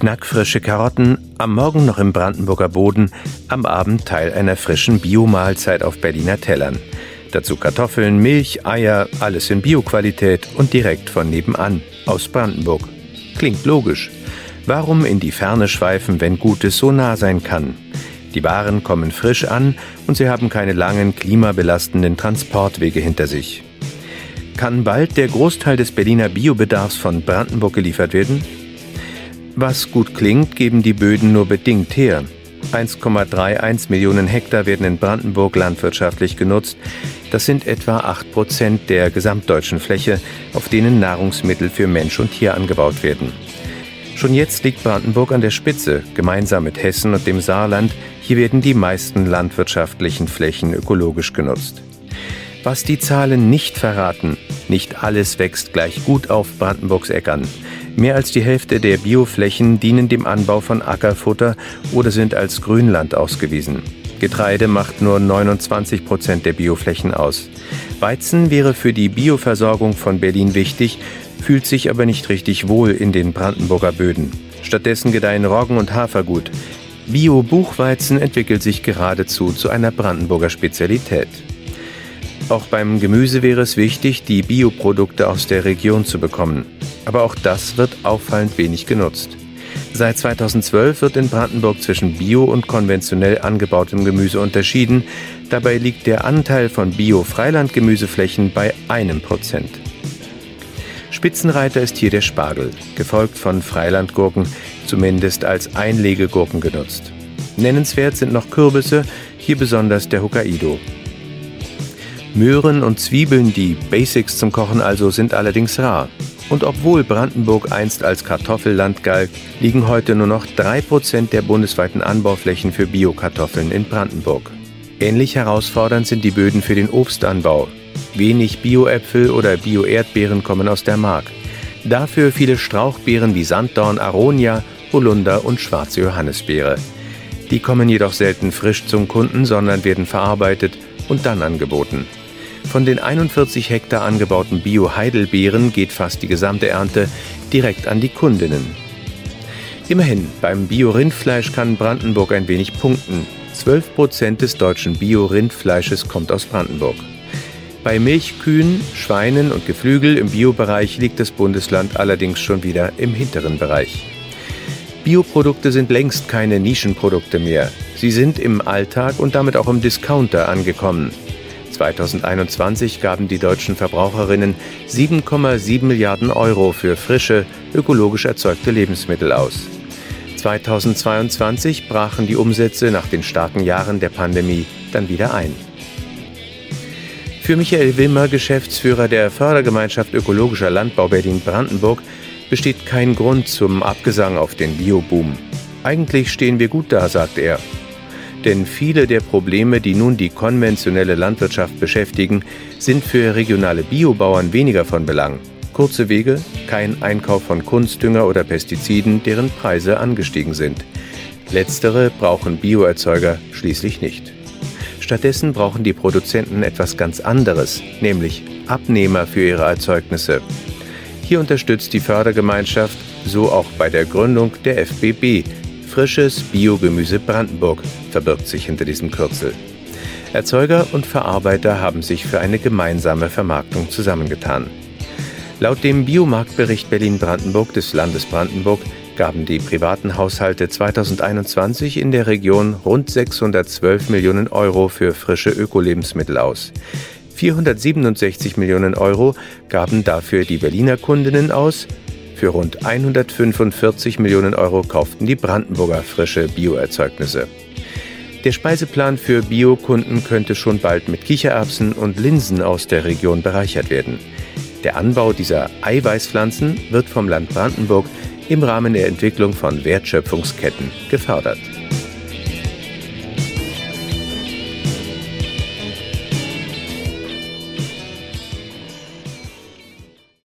Knackfrische Karotten, am Morgen noch im Brandenburger Boden, am Abend Teil einer frischen Biomahlzeit auf Berliner Tellern. Dazu Kartoffeln, Milch, Eier, alles in Bioqualität und direkt von nebenan, aus Brandenburg. Klingt logisch. Warum in die Ferne schweifen, wenn Gutes so nah sein kann? Die Waren kommen frisch an und sie haben keine langen, klimabelastenden Transportwege hinter sich. Kann bald der Großteil des Berliner Biobedarfs von Brandenburg geliefert werden? Was gut klingt, geben die Böden nur bedingt her. 1,31 Millionen Hektar werden in Brandenburg landwirtschaftlich genutzt. Das sind etwa 8 Prozent der gesamtdeutschen Fläche, auf denen Nahrungsmittel für Mensch und Tier angebaut werden. Schon jetzt liegt Brandenburg an der Spitze, gemeinsam mit Hessen und dem Saarland. Hier werden die meisten landwirtschaftlichen Flächen ökologisch genutzt. Was die Zahlen nicht verraten, nicht alles wächst gleich gut auf Brandenburgs Äckern. Mehr als die Hälfte der Bioflächen dienen dem Anbau von Ackerfutter oder sind als Grünland ausgewiesen. Getreide macht nur 29 Prozent der Bioflächen aus. Weizen wäre für die Bioversorgung von Berlin wichtig, fühlt sich aber nicht richtig wohl in den Brandenburger Böden. Stattdessen gedeihen Roggen und Hafergut. Bio-Buchweizen entwickelt sich geradezu zu einer Brandenburger Spezialität. Auch beim Gemüse wäre es wichtig, die Bioprodukte aus der Region zu bekommen. Aber auch das wird auffallend wenig genutzt. Seit 2012 wird in Brandenburg zwischen bio und konventionell angebautem Gemüse unterschieden. Dabei liegt der Anteil von Bio-Freilandgemüseflächen bei einem Prozent. Spitzenreiter ist hier der Spargel, gefolgt von Freilandgurken, zumindest als Einlegegurken genutzt. Nennenswert sind noch Kürbisse, hier besonders der Hokkaido. Möhren und Zwiebeln, die Basics zum Kochen also, sind allerdings rar. Und obwohl Brandenburg einst als Kartoffelland galt, liegen heute nur noch 3% der bundesweiten Anbauflächen für Biokartoffeln in Brandenburg. Ähnlich herausfordernd sind die Böden für den Obstanbau. Wenig Bioäpfel oder Bioerdbeeren kommen aus der Mark. Dafür viele Strauchbeeren wie Sanddorn, Aronia, Holunder und schwarze Johannisbeere. Die kommen jedoch selten frisch zum Kunden, sondern werden verarbeitet und dann angeboten. Von den 41 Hektar angebauten Bio-Heidelbeeren geht fast die gesamte Ernte direkt an die Kundinnen. Immerhin, beim Bio-Rindfleisch kann Brandenburg ein wenig punkten. 12 Prozent des deutschen Bio-Rindfleisches kommt aus Brandenburg. Bei Milchkühen, Schweinen und Geflügel im Biobereich liegt das Bundesland allerdings schon wieder im hinteren Bereich. Bioprodukte sind längst keine Nischenprodukte mehr. Sie sind im Alltag und damit auch im Discounter angekommen. 2021 gaben die deutschen Verbraucherinnen 7,7 Milliarden Euro für frische, ökologisch erzeugte Lebensmittel aus. 2022 brachen die Umsätze nach den starken Jahren der Pandemie dann wieder ein. Für Michael Wilmer, Geschäftsführer der Fördergemeinschaft Ökologischer Landbau Berlin-Brandenburg, besteht kein Grund zum Abgesang auf den Bioboom. Eigentlich stehen wir gut da, sagt er. Denn viele der Probleme, die nun die konventionelle Landwirtschaft beschäftigen, sind für regionale Biobauern weniger von Belang. Kurze Wege, kein Einkauf von Kunstdünger oder Pestiziden, deren Preise angestiegen sind. Letztere brauchen Bioerzeuger schließlich nicht. Stattdessen brauchen die Produzenten etwas ganz anderes, nämlich Abnehmer für ihre Erzeugnisse. Hier unterstützt die Fördergemeinschaft, so auch bei der Gründung der FBB, Frisches Biogemüse Brandenburg verbirgt sich hinter diesem Kürzel. Erzeuger und Verarbeiter haben sich für eine gemeinsame Vermarktung zusammengetan. Laut dem Biomarktbericht Berlin-Brandenburg des Landes Brandenburg gaben die privaten Haushalte 2021 in der Region rund 612 Millionen Euro für frische Ökolebensmittel aus. 467 Millionen Euro gaben dafür die Berliner Kundinnen aus für rund 145 Millionen Euro kauften die Brandenburger frische Bioerzeugnisse. Der Speiseplan für Biokunden könnte schon bald mit Kichererbsen und Linsen aus der Region bereichert werden. Der Anbau dieser Eiweißpflanzen wird vom Land Brandenburg im Rahmen der Entwicklung von Wertschöpfungsketten gefördert.